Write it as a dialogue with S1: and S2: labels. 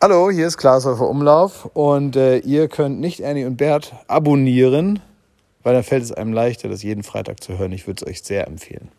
S1: Hallo, hier ist Klaas Häufer Umlauf und äh, ihr könnt nicht Ernie und Bert abonnieren, weil dann fällt es einem leichter, das jeden Freitag zu hören. Ich würde es euch sehr empfehlen.